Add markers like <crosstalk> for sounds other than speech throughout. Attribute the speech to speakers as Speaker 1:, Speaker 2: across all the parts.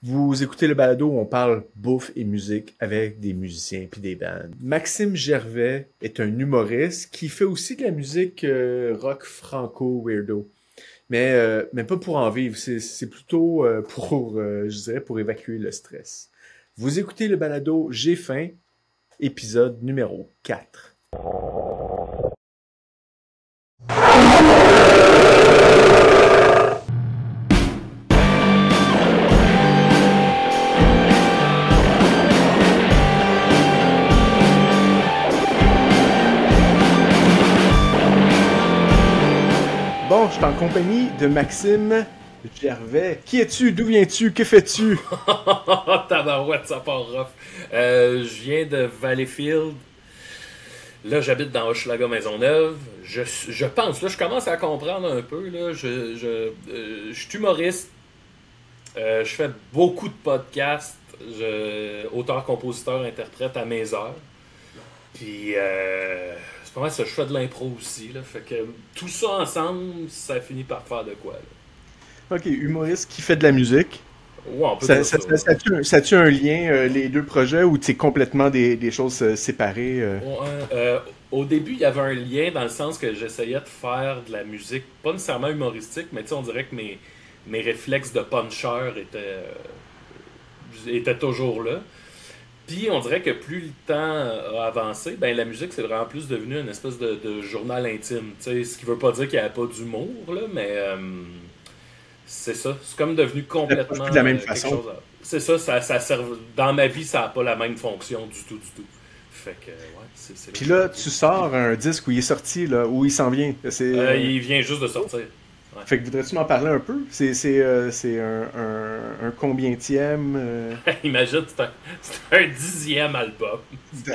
Speaker 1: Vous écoutez le balado où on parle bouffe et musique avec des musiciens puis des bandes. Maxime Gervais est un humoriste qui fait aussi de la musique euh, rock franco weirdo. Mais, euh, mais pas pour en vivre, c'est plutôt euh, pour, je dirais, pour évacuer le stress. Vous écoutez le balado J'ai faim, épisode numéro 4. Compagnie de Maxime Gervais. Qui es-tu? D'où viens-tu? Que fais-tu? <laughs>
Speaker 2: Tabarouette, ça part rough. Euh, je viens de Valleyfield. Là, j'habite dans Hochelaga Maisonneuve. Je, je pense, là, je commence à comprendre un peu. Là. Je, je, euh, je suis humoriste. Euh, je fais beaucoup de podcasts. auteur, compositeur, interprète à mes heures. Puis, c'est pas mal ça, je fais de l'impro aussi. Là, fait que tout ça ensemble, ça finit par faire de quoi. Là.
Speaker 1: Ok, humoriste qui fait de la musique.
Speaker 2: Ouais, on peut
Speaker 1: ça, ça, ça, ça, tu un lien, euh, les deux projets, ou c'est complètement des, des, choses euh, séparées
Speaker 2: euh? Ouais, Au début, il y avait un lien dans le sens que j'essayais de faire de la musique, pas nécessairement humoristique, mais on dirait que mes, mes réflexes de puncher étaient, étaient toujours là. Puis on dirait que plus le temps a avancé, ben la musique c'est vraiment plus devenu une espèce de, journal intime. ce qui veut pas dire qu'il n'y avait pas d'humour, là, mais euh, c'est ça. C'est comme devenu complètement.
Speaker 1: de la même euh, façon.
Speaker 2: C'est ça, ça, ça sert... dans ma vie, ça n'a pas la même fonction du tout, du tout. Fait que, ouais, c'est.
Speaker 1: Puis là, tu sors un disque où il est sorti, là, où il s'en vient.
Speaker 2: Euh, il vient juste de sortir.
Speaker 1: Fait que voudrais-tu m'en parler un peu? C'est, c'est, euh, c'est un, un, un combientième? Euh? <laughs>
Speaker 2: Imagine, c'est un, c'est un dixième album. <laughs>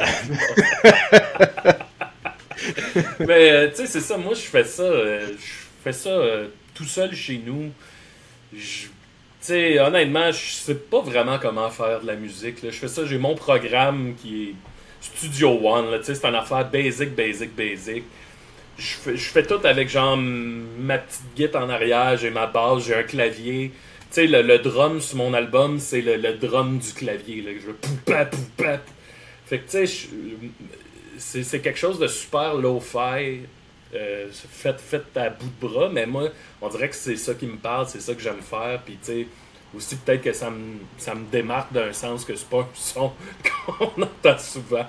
Speaker 2: Mais euh, tu sais, c'est ça, moi je fais ça, je fais ça tout seul chez nous. Tu sais, honnêtement, je sais pas vraiment comment faire de la musique. Je fais ça, j'ai mon programme qui est Studio One. Là, c'est une affaire basic, basic, basic je fais, tout avec genre ma petite guitare en arrière, j'ai ma basse, j'ai un clavier. Tu sais, le, drum sur mon album, c'est le, drum du clavier. Là, je veux poupa, poupa. Fait que tu sais, c'est quelque chose de super low-fi. Euh, fait, fait à bout de bras, mais moi, on dirait que c'est ça qui me parle, c'est ça que j'aime faire. Puis tu sais, aussi peut-être que ça me, ça me démarque d'un sens que c'est pas un son <laughs> qu'on entend souvent.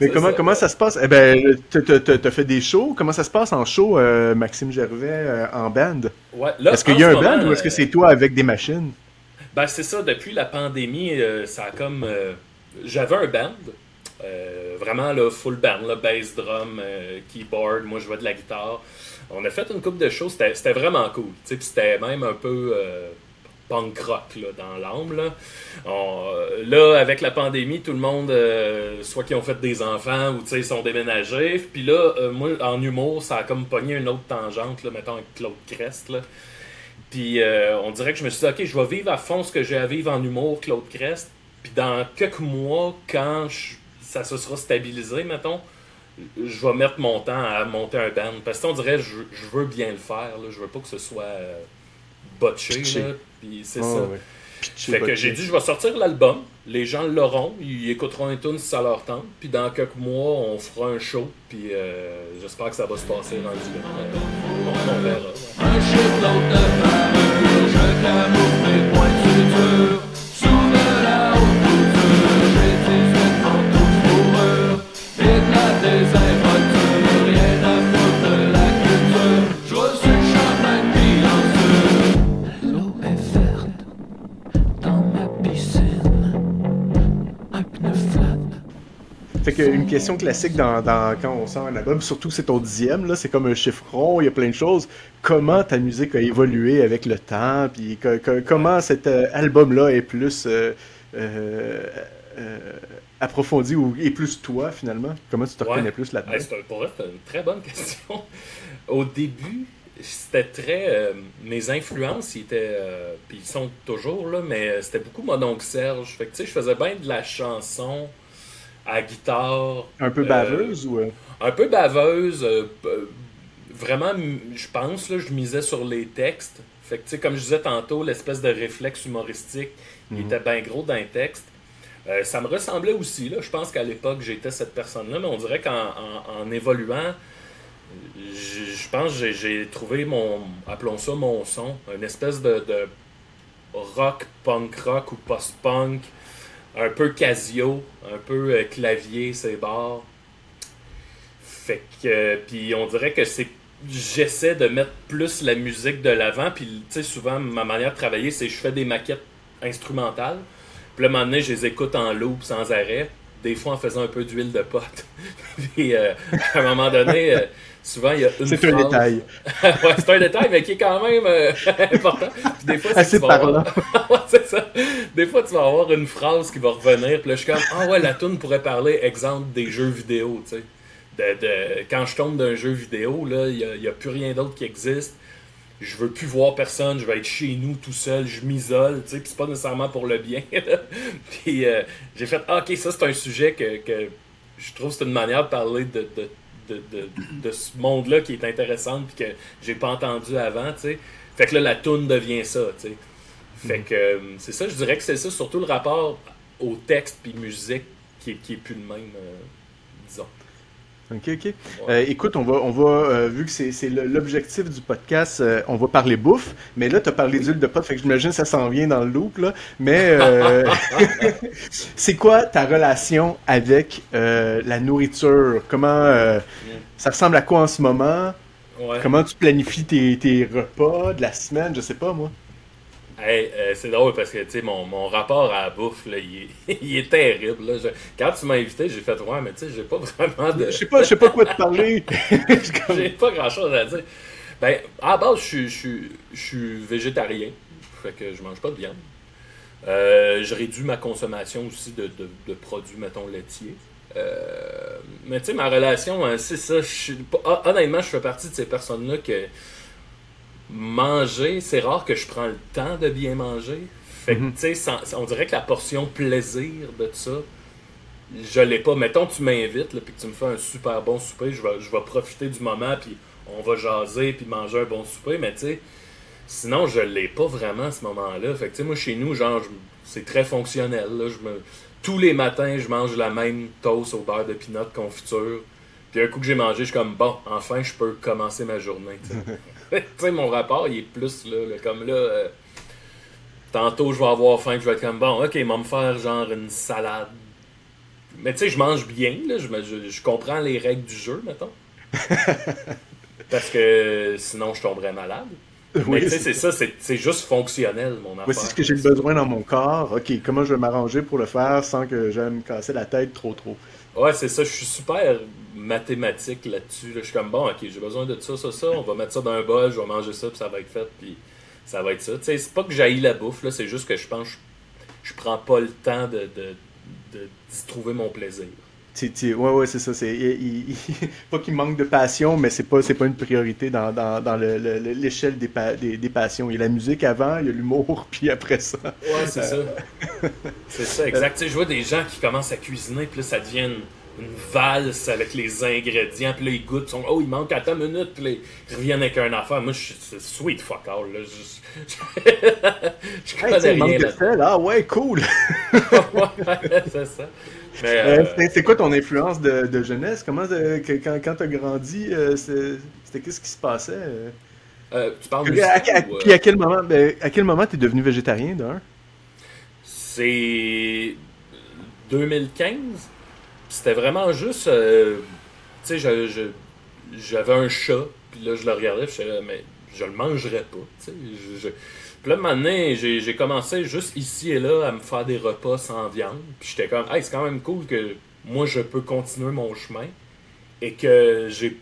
Speaker 1: Mais comment, comment ça se passe? Eh ben, t'as fait des shows. Comment ça se passe en show, euh, Maxime Gervais, euh, en band?
Speaker 2: Ouais,
Speaker 1: est-ce qu'il y a un band ou est-ce que c'est toi avec des machines?
Speaker 2: Ben, c'est ça. Depuis la pandémie, euh, ça a comme... J'avais un band. vraiment, là, full band, là, bass, drum, keyboard. Moi, je jouais de la guitare. On a fait une coupe de shows. C'était vraiment cool. C'était même un peu punk rock là, dans l'âme. Là. Euh, là, avec la pandémie, tout le monde, euh, soit qui ont fait des enfants ou ils sont déménagés. Puis là, euh, moi, en humour, ça a comme pogné une autre tangente, là, mettons avec Claude Crest. Là. Puis on dirait que je me suis dit, ok, je vais vivre à fond ce que j'ai à vivre en humour, Claude Crest. Puis dans quelques mois, quand ça se sera stabilisé, mettons, je vais mettre mon temps à monter un band. Parce que on dirait, je, je veux bien le faire. Là. Je veux pas que ce soit botché. Là. Puis c'est ça. fait que j'ai dit, je vais sortir l'album. Les gens l'auront. Ils écouteront un tune si ça leur tente. Puis dans quelques mois, on fera un show. Puis euh, j'espère que ça va se passer dans le on, on verra. Un
Speaker 1: Fait qu'une question classique dans, quand on sort un album, surtout c'est ton dixième, là, c'est comme un chiffre rond, il y a plein de choses. Comment ta musique a évolué avec le temps, puis comment cet euh, album-là est plus euh, euh, approfondi ou est plus toi finalement? Comment tu te reconnais plus là-dedans?
Speaker 2: Pour c'est une très bonne <laughs> question. Au début, c'était très. mes influences, ils étaient. puis ils sont toujours là, mais c'était beaucoup mon oncle Serge. Fait que tu sais, je faisais bien de la chanson à guitare.
Speaker 1: Un peu baveuse ou. Euh?
Speaker 2: Un peu baveuse, euh, vraiment, je pense, là, je misais sur les textes. Fait que, tu sais, comme je disais tantôt, l'espèce de réflexe humoristique, il était bien gros dans les textes. Euh, ça me ressemblait aussi, là. Je pense qu'à l'époque, j'étais cette personne-là, mais on dirait qu'en en, évoluant, je pense que j'ai trouvé mon, appelons ça mon son, une espèce de, de rock, punk rock ou post-punk, un peu Casio, un peu euh, clavier, c'est barres. Fait que, puis on dirait que c'est j'essaie de mettre plus la musique de l'avant. Puis, tu sais, souvent, ma manière de travailler, c'est que je fais des maquettes instrumentales. Puis là, un moment donné, je les écoute en loop sans arrêt. Des fois, en faisant un peu d'huile de pote. <laughs> puis, euh, à un moment donné, euh, souvent, il y a une
Speaker 1: C'est un détail. <laughs>
Speaker 2: ouais, c'est un détail, mais qui est quand même euh, <laughs> important. Puis des fois,
Speaker 1: Assez parlant. <laughs>
Speaker 2: c'est ça. Des fois, tu vas avoir une phrase qui va revenir. Puis là, je suis comme, ah ouais, la tune pourrait parler, exemple, des jeux vidéo, tu sais de, quand je tombe d'un jeu vidéo, il n'y a, plus rien d'autre qui existe. Je veux plus voir personne, je vais être chez nous tout seul, je m'isole, tu sais, puis c'est pas nécessairement pour le bien. puis euh, j'ai fait, ah, ok, ça c'est un sujet que, je trouve c'est une manière de parler de, de, ce monde-là qui est intéressant puis que j'ai pas entendu avant, tu sais. Fait que là, la toune devient ça, tu sais. Fait que euh, c'est ça, je dirais que c'est ça, surtout le rapport au texte puis musique qui est, qui est plus le même, euh, disons.
Speaker 1: Ok, ok. Euh, écoute, on va, on va euh, vu que c'est l'objectif du podcast, euh, on va parler bouffe, mais là, tu as parlé d'huile de pote, fait que j'imagine que ça s'en vient dans le loop, là. Mais <laughs> <laughs> c'est quoi ta relation avec la nourriture? Comment ça ressemble à quoi en ce moment? Comment tu planifies tes, tes repas de la semaine? Je sais pas, moi.
Speaker 2: Hey, euh, c'est drôle parce que tu mon, mon rapport à la bouffe, là, il, est, <laughs> il est terrible. Là. quand tu m'as invité, j'ai fait Ouais, mais tu sais, j'ai pas <laughs> vraiment de.
Speaker 1: Je sais pas, je sais pas quoi te parler. <laughs>
Speaker 2: j'ai pas grand chose à dire. Ben, à la base, je suis, je suis végétarien. Fait que je mange pas de viande. Euh, je réduis ma consommation aussi de, de, de produits, mettons, laitiers. Euh, mais tu sais, ma relation, hein, c'est ça. Honnêtement, je fais partie de ces personnes-là que manger, c'est rare que je prends le temps de bien manger. Fait que, mhm. tu sais, on dirait que la portion plaisir de ça, je l'ai pas. Mettons, tu m'invites, puis que tu me fais un super bon souper, je vais, je vais profiter du moment, puis on va jaser, puis manger un bon souper, mais tu sais, sinon, je l'ai pas vraiment à ce moment-là. Fait que, tu sais, moi, chez nous, genre, c'est très fonctionnel. Là. Je me... Tous les matins, je mange la même toast au beurre de pinot confiture. Puis un coup que j'ai mangé, je suis comme, bon, enfin, je peux commencer ma journée. <laughs> <laughs> tu sais, mon rapport, il est plus là, comme là. Euh, tantôt, je vais avoir faim, je vais être comme bon, ok, il va me faire genre une salade. Mais tu sais, je mange bien, là, je, je, comprends les règles du jeu, mettons. <laughs> Parce que sinon, je tomberais malade. Oui, mais tu sais, c'est ça, c'est juste fonctionnel, mon affaire.
Speaker 1: c'est ce que j'ai besoin dans mon corps. Ok, comment je vais m'arranger pour le faire sans que j'aille me casser la tête trop trop?
Speaker 2: Ouais, c'est ça, je suis super mathématique là-dessus. Je suis comme, bon, ok, j'ai besoin de ça, ça, ça, on va mettre ça dans un bol, je vais manger ça, puis ça va être fait, puis ça va être ça. Tu sais, c'est pas que j'aille la bouffe, là, c'est juste que je pense je, prends pas le temps de, de, de, trouver mon plaisir.
Speaker 1: ouais, ouais, c'est ça. C'est, <laughs> pas qu'il manque de passion, mais c'est pas, c'est pas une priorité dans, dans, dans l'échelle des, des, des, passions. Il y a la musique avant, il y a l'humour, <laughs> puis après ça.
Speaker 2: Ouais, c'est ça. <laughs> c'est ça, exact. Je vois des gens qui commencent à cuisiner, puis là, ça devient une valse avec les ingrédients, puis là, ils goûtent, sont, oh, il manque à ta minute, puis là, ils reviennent avec un affaire. Moi, je c'est sweet fuck all, là. Je,
Speaker 1: je <laughs> connais rien. De sel, ah ouais, cool! <laughs>
Speaker 2: ouais, c'est ça.
Speaker 1: Euh, euh, c'est quoi ton influence de, de jeunesse? Comment, euh, quand, quand t'as grandi, c'était qu'est-ce qui se passait?
Speaker 2: tu parles
Speaker 1: de à, Puis à quel moment, ben, à quel moment t'es devenu végétarien, d'un?
Speaker 2: C'est 2015 c'était vraiment juste. Euh, tu sais, j'avais un chat, puis là, je le regardais, je disais, mais je le mangerais pas. Tu sais, Puis là, maintenant, j'ai commencé juste ici et là à me faire des repas sans viande. Puis j'étais comme, hey, c'est quand même cool que moi, je peux continuer mon chemin et que j'ai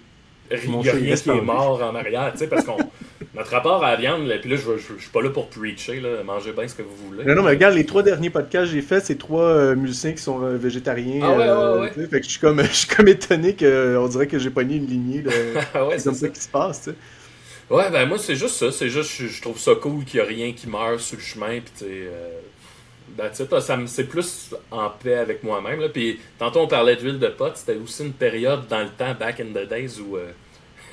Speaker 2: rien qui est mort en arrière, tu sais, parce qu'on. <laughs> Notre rapport à la viande, puis là, je, je, suis pas là pour preacher, là, mangez bien ce que vous voulez.
Speaker 1: Non, non, mais regarde, les trois derniers podcasts que j'ai faits, c'est trois euh, musiciens qui sont euh, végétariens.
Speaker 2: Ah ouais, ouais, ouais.
Speaker 1: Euh, fait que je suis comme, <laughs> je suis comme étonné qu'on dirait que j'ai pogné une lignée.
Speaker 2: ah <laughs> ouais, c'est
Speaker 1: comme ça. qui se passe, tu sais.
Speaker 2: Ouais, ben moi, c'est juste ça. C'est juste, je, trouve ça cool qu'il n'y a rien qui meurt sur le chemin, puis tu. Ben, ça c'est plus en paix avec moi-même. Puis tantôt on parlait d'huile de pote, c'était aussi une période dans le temps, back in the days, où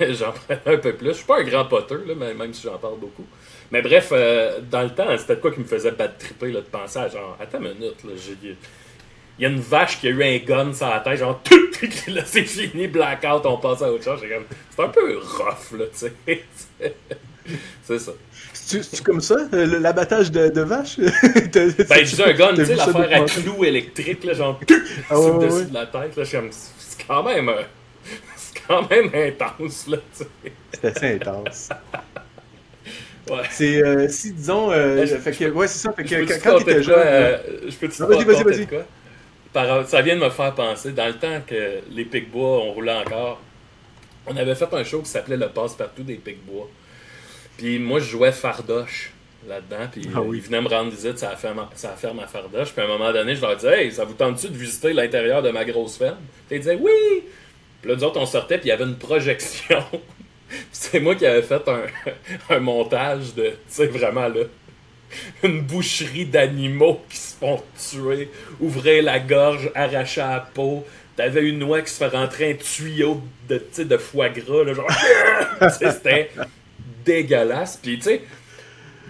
Speaker 2: <laughs> j'en prenais un peu plus. Je suis pas un grand poteur, là, même si j'en parle beaucoup. Mais bref, euh, dans le temps, c'était quoi qui me faisait battre triper là, de penser à genre, attends une minute, là, j'ai il y a une vache qui a eu un gun sur la tête, genre, tout, <laughs> là, c'est fini, blackout, on passe à autre chose. C'est un peu rough, là, tu sais. <laughs> c'est ça.
Speaker 1: C'est comme ça, euh, l'abattage de, de vache? ben,
Speaker 2: je dis un gun, tu sais, l'affaire à clous électrique, là, genre, ah, sur le dessus de la tête, là, c'est quand même. Euh, quand même intense, là, tu sais.
Speaker 1: C'est assez intense. <laughs> Ouais. C'est, euh, si disons, euh, fait que, ouais, c'est ça, fait que quand, tu étais jeune. Euh,
Speaker 2: je peux te dire, vas-y, vas-y, vas-y. Quoi? ça vient de me faire penser, dans le temps que les Pic-Bois, on roulait encore, on avait fait un show qui s'appelait Le Passe-Partout des Pic-Bois. Puis moi, je jouais Fardoche là-dedans, puis ah ils venaient me rendre visite, ça a, fait ma, ça ma Fardoche. Puis à un moment donné, je leur disais, hey, ça vous tente-tu de visiter l'intérieur de ma grosse ferme? Puis ils disaient, oui! Puis là, nous autres, on sortait, puis il y avait une projection. <laughs> c'est moi qui avais fait <laughs> un, montage de, tu sais, vraiment là une boucherie d'animaux qui se font tuer, ouvrir la gorge, arracher la peau. T'avais une noix qui se fait rentrer un tuyau de, de foie gras, là, genre. <laughs> c'était dégueulasse. Puis, tu sais,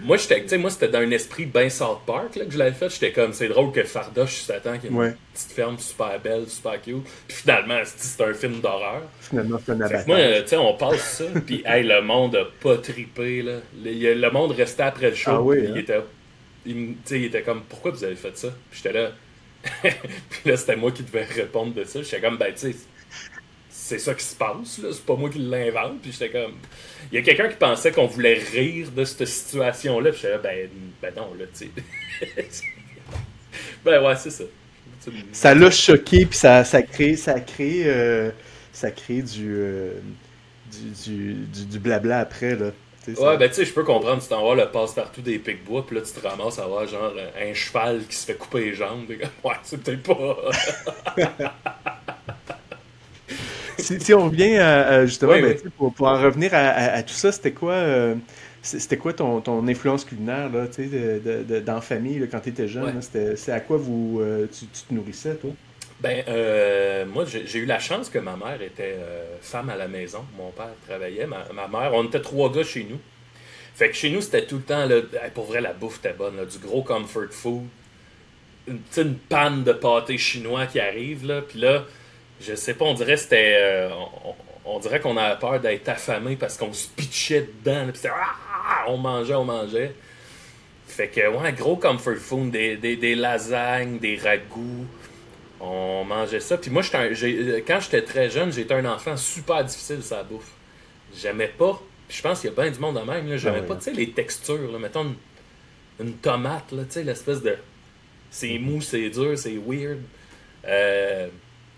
Speaker 2: moi, j'étais, moi, c'était dans un esprit bien South Park là, que je l'avais fait. J'étais comme, c'est drôle que Fardoche s'attend qu'il y une petite ferme super belle, super cute. Puis finalement, c'est un film d'horreur.
Speaker 1: Finalement, c'est un abattage.
Speaker 2: Moi, tu sais, on passe ça, <laughs> puis hey, le monde a pas trippé. Là. Le, le monde restait après le show. Ah oui, il, hein? était, il, il était comme, pourquoi vous avez fait ça? Puis j'étais là. <laughs> puis là, c'était moi qui devais répondre de ça. J'étais comme, ben, tu sais, c'est ça qui se passe, là. C'est pas moi qui l'invente. Puis j'étais comme. Il y a quelqu'un qui pensait qu'on voulait rire de cette situation-là. Puis j'étais là, ben, ben non, là, tu sais. <laughs> ben ouais, c'est ça.
Speaker 1: Ça l'a choqué, puis ça, ça crée, ça crée, euh, ça crée du, euh, du, du, du, blabla après, là.
Speaker 2: Ouais, ben tu sais, je peux comprendre, tu t'en vas le passe-partout des pics bois, puis là tu te ramasses à avoir genre un cheval qui se fait couper les jambes. Ouais, c'est peut-être pas. <laughs>
Speaker 1: si, on revient à, justement, ben, Pour, pour, en revenir à, tout ça, c'était quoi, euh, c'était quoi ton, ton, influence culinaire là, de, de, dans la famille quand tu étais jeune? C'est à quoi vous, euh, tu, te nourrissais, toi?
Speaker 2: Ben, euh, moi, j'ai eu la chance que ma mère était femme à la maison. Mon père travaillait, ma, ma, mère. On était trois gars chez nous. Fait que chez nous, c'était tout le temps, là, pour vrai, la bouffe était bonne, du gros comfort food. Une, une panne de pâté chinois qui arrive, là. Puis là, je sais pas, on dirait c'était. Euh, on, dirait qu'on avait peur d'être affamé parce qu'on se pitchait dedans. Puis ah, on mangeait, on mangeait. Fait que, ouais, gros comfort food, des, des, lasagnes, des ragoûts. On mangeait ça. Puis moi, quand j'étais très jeune, j'étais un enfant super difficile, ça bouffe. J'aimais pas. Puis je pense qu'il y a bien du monde de même. J'aimais ah pas, tu sais, les textures. Là. Mettons une, tomate, tu sais, l'espèce de. C'est mou, c'est dur, c'est weird. Euh,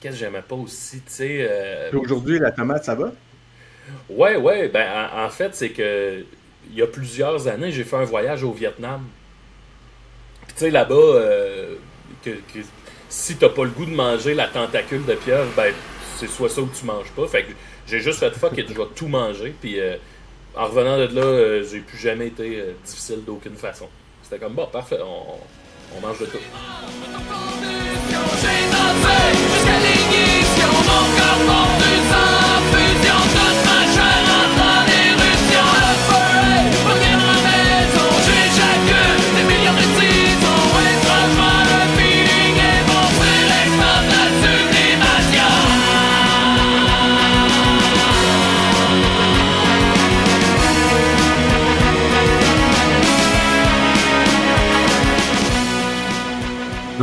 Speaker 2: qu'est-ce que j'aimais pas aussi, tu sais. Euh,
Speaker 1: aujourd'hui, la tomate, ça va?
Speaker 2: Ouais, ouais. Ben, en, fait, c'est que il y a plusieurs années, j'ai fait un voyage au Vietnam. Puis, tu sais, là-bas, euh, que, que, si t'as pas le goût de manger la tentacule de pieuvre, ben, c'est soit ça ou tu manges pas. Fait que j'ai juste fait fuck et je vais tout manger. Puis, euh, en revenant de là, j'ai plus jamais été difficile d'aucune façon. C'était comme, bon, parfait, on, on mange de tout. Boga, bo ty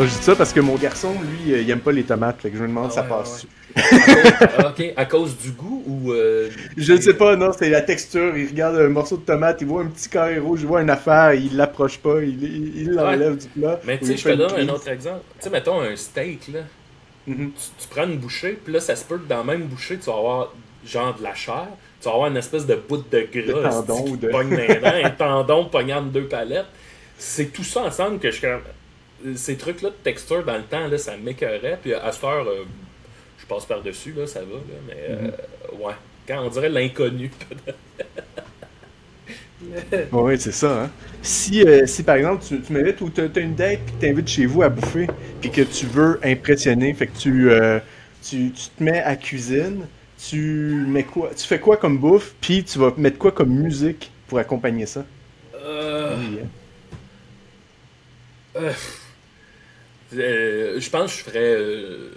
Speaker 1: je dis ça parce que mon garçon, lui, euh, il aime pas les tomates. Fait que je me demande ah ça passe.
Speaker 2: ok, à cause du goût ou. Euh, <laughs>
Speaker 1: je ne sais pas, non, c'est la texture. Il regarde un morceau de tomate, il voit un petit carré rouge, il voit une affaire, il l'approche pas, il l'enlève du plat.
Speaker 2: Mais tu sais, je te donne un autre exemple. Tu sais, mettons un steak, là. Mm-hmm. tu, prends une bouchée, puis là, ça se peut que dans la même bouchée, tu vas avoir genre de la chair, tu vas avoir une espèce de bout de gras, de tendon, de... un tendon pognant deux palettes. C'est tout ça ensemble que je ces trucs-là de texture dans le temps, là, ça m'écœurait. Puis à cette heure, euh, je passe par-dessus, là, ça va. Là, mais euh, mhm. ouais, quand on dirait l'inconnu. <laughs>
Speaker 1: oui, c'est ça. Hein? Si, euh, si par exemple, tu, tu m'invites ou tu as, une date puis tu t'invites chez vous à bouffer puis que tu veux impressionner, fait que tu, tu, tu te mets à cuisine, tu mets quoi, tu fais quoi comme bouffe, puis tu vas mettre quoi comme musique pour accompagner ça?
Speaker 2: Euh... hein. Euh... je pense que je ferais euh,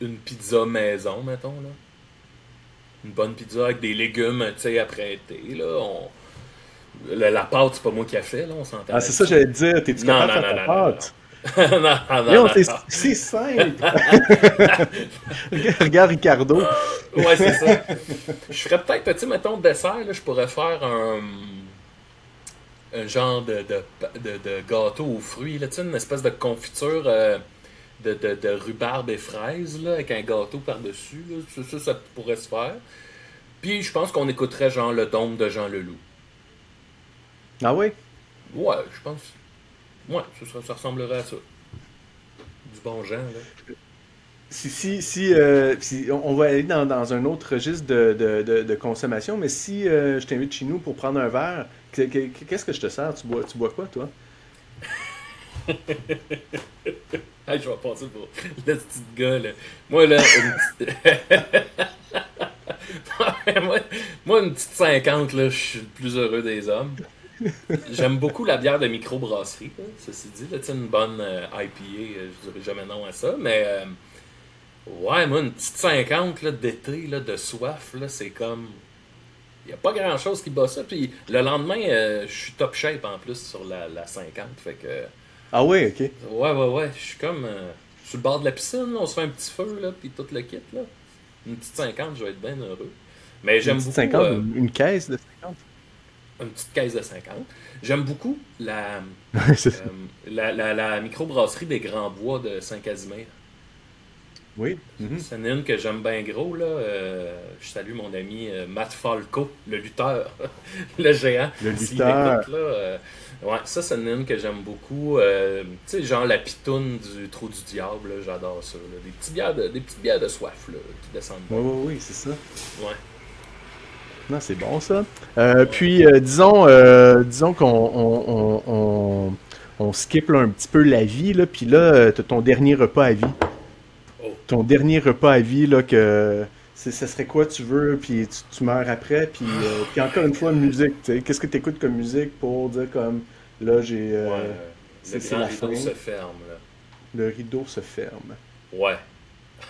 Speaker 2: une pizza maison, mettons, là. Une bonne pizza avec des légumes, tu sais, apprêtés, là. On... La, pâte, c'est pas moi qui a fait, là, on s'entend.
Speaker 1: Ah, c'est ça, j'allais te dire. T'es-tu capable de faire ta pâte?
Speaker 2: non, <laughs> non, non, <laughs>
Speaker 1: c'est simple. <laughs> Regarde Ricardo.
Speaker 2: ouais, c'est ça. Je ferais peut-être, tu sais, mettons, dessert, là, je pourrais faire un, un genre de, de, de, gâteau aux fruits, là, tu sais, une espèce de confiture euh, de, de, rhubarbe et fraises, là, avec un gâteau par-dessus. Ça, ça, ça, pourrait se faire. Puis je pense qu'on écouterait genre le dôme de Jean Leloup.
Speaker 1: Ah oui?
Speaker 2: Ouais, je pense. Ouais, ça, ça, ressemblerait à ça. Du bon genre, là.
Speaker 1: Si, si, si, euh, on va aller dans, dans, un autre registre de, de, de, consommation, mais si euh, je t'invite chez nous pour prendre un verre, qu'est-ce que je te sers? Tu bois, tu bois quoi, toi? <laughs>
Speaker 2: je vais passer pour le petit gars, là. Moi, là, une <laughs> moi, moi, une petite 50, là, je suis le plus heureux des hommes. J'aime beaucoup la bière de microbrasserie, ceci dit. Là, une bonne euh, IPA, euh, je dirais jamais non à ça. Mais euh, ouais, moi, une petite 50 d'été, de soif, c'est comme. Il n'y a pas grand chose qui bat ça. Puis le lendemain, je suis top shape en plus sur la, la 50. Fait que.
Speaker 1: Ah ouais, ok.
Speaker 2: Ouais, ouais, ouais. Je suis comme. sur le bord de la piscine, on se fait un petit feu, là, puis tout le kit. Là. Une petite 50, je vais être bien heureux. Mais j'aime beaucoup.
Speaker 1: 50, une caisse de 50
Speaker 2: une petite caisse de 50. J'aime beaucoup la, <laughs> euh, la, la, la, microbrasserie des Grands Bois de Saint-Casimir.
Speaker 1: Oui.
Speaker 2: Mm C'est une que j'aime bien gros. Là. Euh, je salue mon ami euh, Matt Falco, le lutteur, <laughs> le géant.
Speaker 1: Le lutteur.
Speaker 2: là, ouais, ça, c'est une que j'aime beaucoup. tu sais, genre la pitoune du trou du diable, j'adore ça. Des, petits bières de, des petites bières de soif là, qui descendent.
Speaker 1: Oui, oui, oui, c'est ça.
Speaker 2: Ouais.
Speaker 1: Non, c'est bon ça. Euh, puis, euh, disons, euh, disons qu'on on, on, on, skip un petit peu la vie, là, puis là, tu ton dernier repas à vie. Ton dernier repas à vie, là, que ce serait quoi tu veux, puis tu, meurs après, puis, puis encore une fois, musique, tu sais. Qu'est-ce que tu écoutes comme musique pour dire comme, là, j'ai...
Speaker 2: Ouais, le rideau se ferme, là.
Speaker 1: Le rideau se ferme.
Speaker 2: Ouais.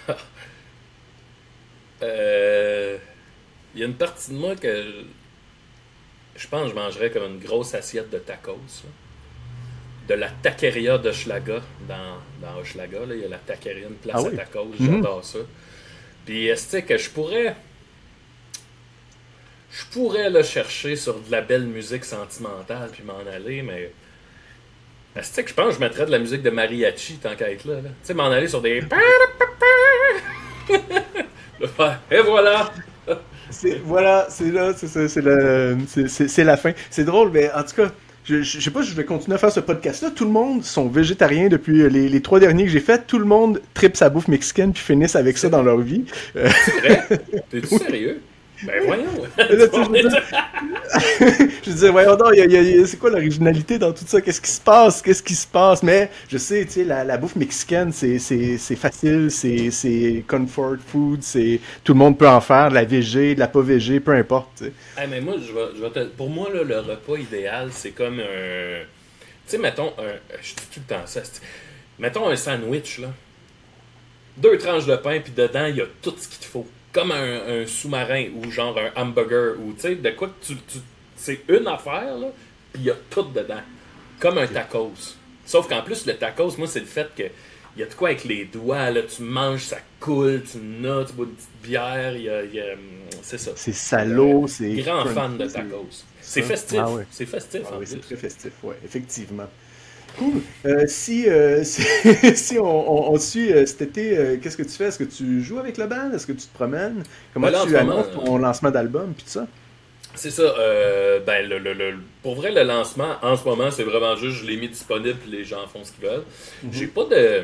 Speaker 2: <laughs> euh... Il y a une partie de moi que je pense que je mangerais comme une grosse assiette de tacos. De la taqueria de Schlaga dans, dans Hochelaga. Il y a la taqueria, une place ah à tacos. Mhm. J'adore ça. Puis est-ce que je pourrais. Je pourrais le chercher sur de la belle musique sentimentale puis m'en aller, mais. Est-ce que je pense que je mettrais de la musique de mariachi tant qu'à être là. Tu sais, m'en aller sur des. <laughs> Et voilà!
Speaker 1: voilà, c'est là, c'est la fin. C'est drôle, mais en tout cas, je, je, sais pas si je vais continuer à faire ce podcast-là. Tout le monde sont végétariens depuis les, les trois derniers que j'ai fait. Tout le monde tripe sa bouffe mexicaine puis finissent avec ça dans leur vie.
Speaker 2: C'est vrai? T'es-tu <laughs> sérieux? Ben voyons. <laughs> <laughs>
Speaker 1: je disais, voyons donc, c'est quoi l'originalité dans tout ça? Qu'est-ce qui se passe? Qu'est-ce qui se passe? Mais je sais, tu sais, la, la bouffe mexicaine, c'est facile, c'est comfort food, c'est tout le monde peut en faire, de la VG, de la pas VG, peu importe.
Speaker 2: mais moi, je vais, je vais te... pour moi, là, le repas idéal, c'est comme un. Tu sais, mettons, un... je dis tout le temps ça. Mettons un sandwich, là. Deux tranches de pain, puis dedans, il y a tout ce qu'il te faut comme un, sous-marin ou genre un hamburger ou tu sais, de quoi tu, tu c'est une affaire, là, puis il y a tout dedans. Comme un tacos. Sauf qu'en plus, le tacos, moi, c'est le fait que il y a de quoi avec les doigts, là, tu manges, ça coule, tu notes, tu bois une petite bière, il y a, hum, c'est ça.
Speaker 1: C'est salaud, c'est...
Speaker 2: Grand fan de tacos. C'est festif. Ah c'est festif,
Speaker 1: ah, oui, c'est très festif, oui, effectivement. Cool. Euh, si, euh, <laughs> si, on, on, suit euh, cet été, qu'est-ce que tu fais? Est-ce que tu joues avec le band? Est-ce que tu te promènes? Comment ben tu annonces ton lancement d'album puis tout ça?
Speaker 2: C'est ça. ben, le, le, pour vrai, le lancement, en ce moment, c'est vraiment juste, je l'ai mis disponible et les gens font ce qu'ils veulent. Mhm. J'ai pas de.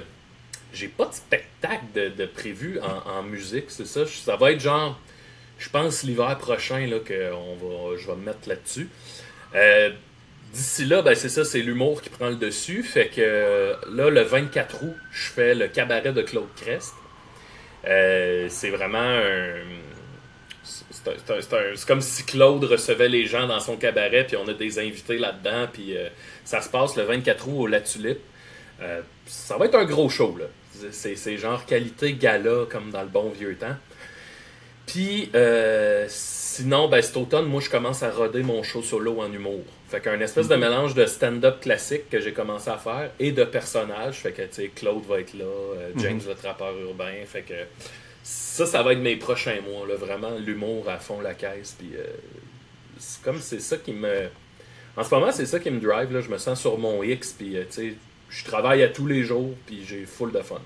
Speaker 2: J'ai pas de spectacle de, prévu en, musique, c'est ça. Ça va être genre, je pense l'hiver prochain là, que on va, je vais me mettre là-dessus. D'ici là, ben c'est ça, c'est l'humour qui prend le dessus. Fait que là, le 24 août, je fais le cabaret de Claude Crest. Euh, c'est vraiment c'est comme si Claude recevait les gens dans son cabaret, puis on a des invités là-dedans, puis euh, ça se passe le 24 août au La Tulipe. Euh, ça va être un gros show, là. C'est genre qualité gala, comme dans le bon vieux temps. Puis, euh, sinon, ben, cet automne, moi, je commence à roder mon show solo en humour. Fait qu'un espèce de mhm. mélange de stand-up classique que j'ai commencé à faire et de personnages. Fait que, tu sais, Claude va être là, James, mhm. le trappeur urbain. Fait que ça, ça va être mes prochains mois, là, vraiment l'humour à fond la caisse. Puis euh, c'est comme c'est ça qui me. En ce moment, c'est ça qui me drive. Là. Je me sens sur mon X, puis euh, tu sais, je travaille à tous les jours, puis j'ai full de fun.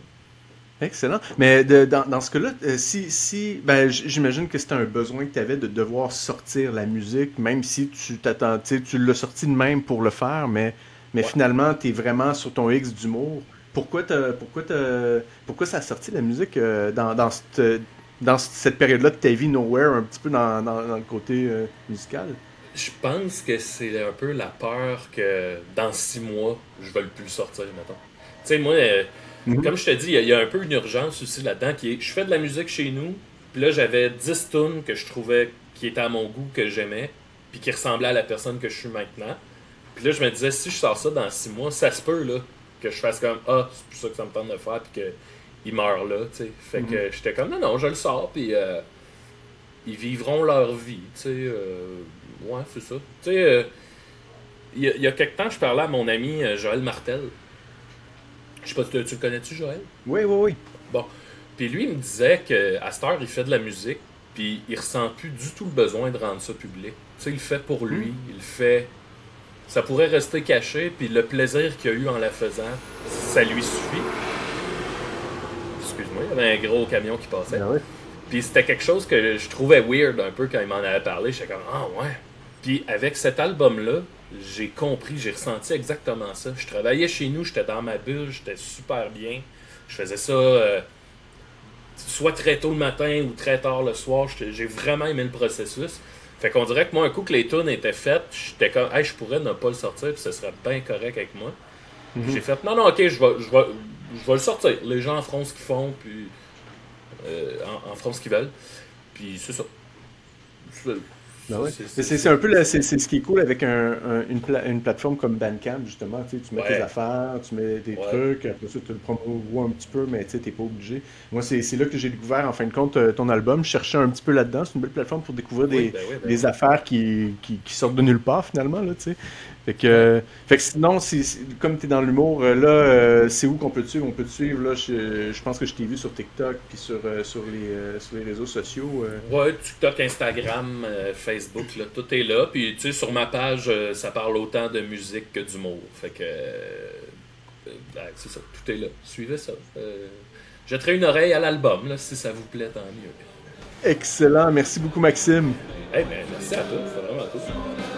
Speaker 1: Excellent. Mais dans, dans, ce cas-là, euh, si, si ben, j'imagine que c'était un besoin que tu avais de devoir sortir la musique, même si tu t'attends, tu l'as sorti de même pour le faire, mais, mais finalement, tu es vraiment sur ton X d'humour pourquoi, pourquoi, pourquoi ça a sorti la musique euh, dans, dans, cette, dans cette période-là de ta vie, Nowhere, un petit peu dans, dans, le côté euh, musical?
Speaker 2: Je pense que c'est un peu la peur que dans six mois, je vais le plus sortir, mettons. Tu sais, moi, euh, mhm. comme je te dis, il y, a un peu une urgence aussi là-dedans qui est je fais de la musique chez nous, puis là, j'avais 10 tunes que je trouvais qui étaient à mon goût, que j'aimais, puis qui ressemblaient à la personne que je suis maintenant. Puis là, je me disais, si je sors ça dans six mois, ça se peut, là, que je fasse comme Ah, c'est pour ça que ça me tente de faire, puis qu'ils meurent là, tu sais. Fait que mhm. j'étais comme Non, non, je le sors, puis euh, ils vivront leur vie, tu sais. Euh, ouais, c'est ça. Tu sais, euh, il y, y, a quelque temps, je parlais à mon ami Joël Martel. Je sais pas, tu, tu le connais-tu, Joël?
Speaker 1: Oui, oui, oui.
Speaker 2: Bon. Puis lui, il me disait qu'à cette heure, il fait de la musique, puis il ressent plus du tout le besoin de rendre ça public. Tu sais, il le fait pour lui, mhm. il le fait ça pourrait rester caché, puis le plaisir qu'il a eu en la faisant, ça lui suffit. Excuse-moi, il y avait un gros camion qui passait. Ah puis c'était quelque chose que je trouvais weird un peu quand il m'en avait parlé. J'étais comme, ah ouais. Puis avec cet album-là, j'ai compris, j'ai ressenti exactement ça. Je travaillais chez nous, j'étais dans ma bulle, j'étais super bien. Je faisais ça euh, soit très tôt le matin ou très tard le soir. J'ai vraiment aimé le processus. Fait qu'on dirait que moi, un coup que les tunes étaient faites, j'étais comme, hey, je pourrais ne pas le sortir, puis ce serait bien correct avec moi. Mhm. J'ai fait, non, non, ok, je vais, je, vais, je vais le sortir. Les gens en feront ce qu'ils font, puis euh, en, en feront ce qu'ils veulent. Puis c'est ça.
Speaker 1: Ben c'est un peu c'est ce qui est cool avec un, une, une, plateforme comme Bandcamp, justement. Tu mets tes affaires, tu mets des trucs, après ça, tu le promouvois un petit peu, mais tu n'es pas obligé. Moi, c'est là que j'ai découvert, en fin de compte, euh, ton album. Je cherchais un petit peu là-dedans. C'est une belle plateforme pour découvrir des, ben ben des affaires qui, qui, qui, sortent de nulle part, finalement. Là, sais fait que, fait que sinon, comme tu es dans l'humour, euh, là, euh, c'est où qu'on peut te suivre? On peut te suivre, là, je, pense que je t'ai vu sur TikTok puis sur, euh, sur, les, sur les réseaux sociaux.
Speaker 2: Ouais, TikTok, Instagram, Facebook, là, tout est là. Puis, tu sais, sur ma page, ça parle autant de musique que d'humour. Fait que, c'est ça, tout est là. Suivez ça. Jetterai une oreille à l'album, là, si ça vous plaît, tant mieux.
Speaker 1: Excellent. Merci beaucoup, Maxime.
Speaker 2: Eh ben, merci à toi. C'est vraiment cool.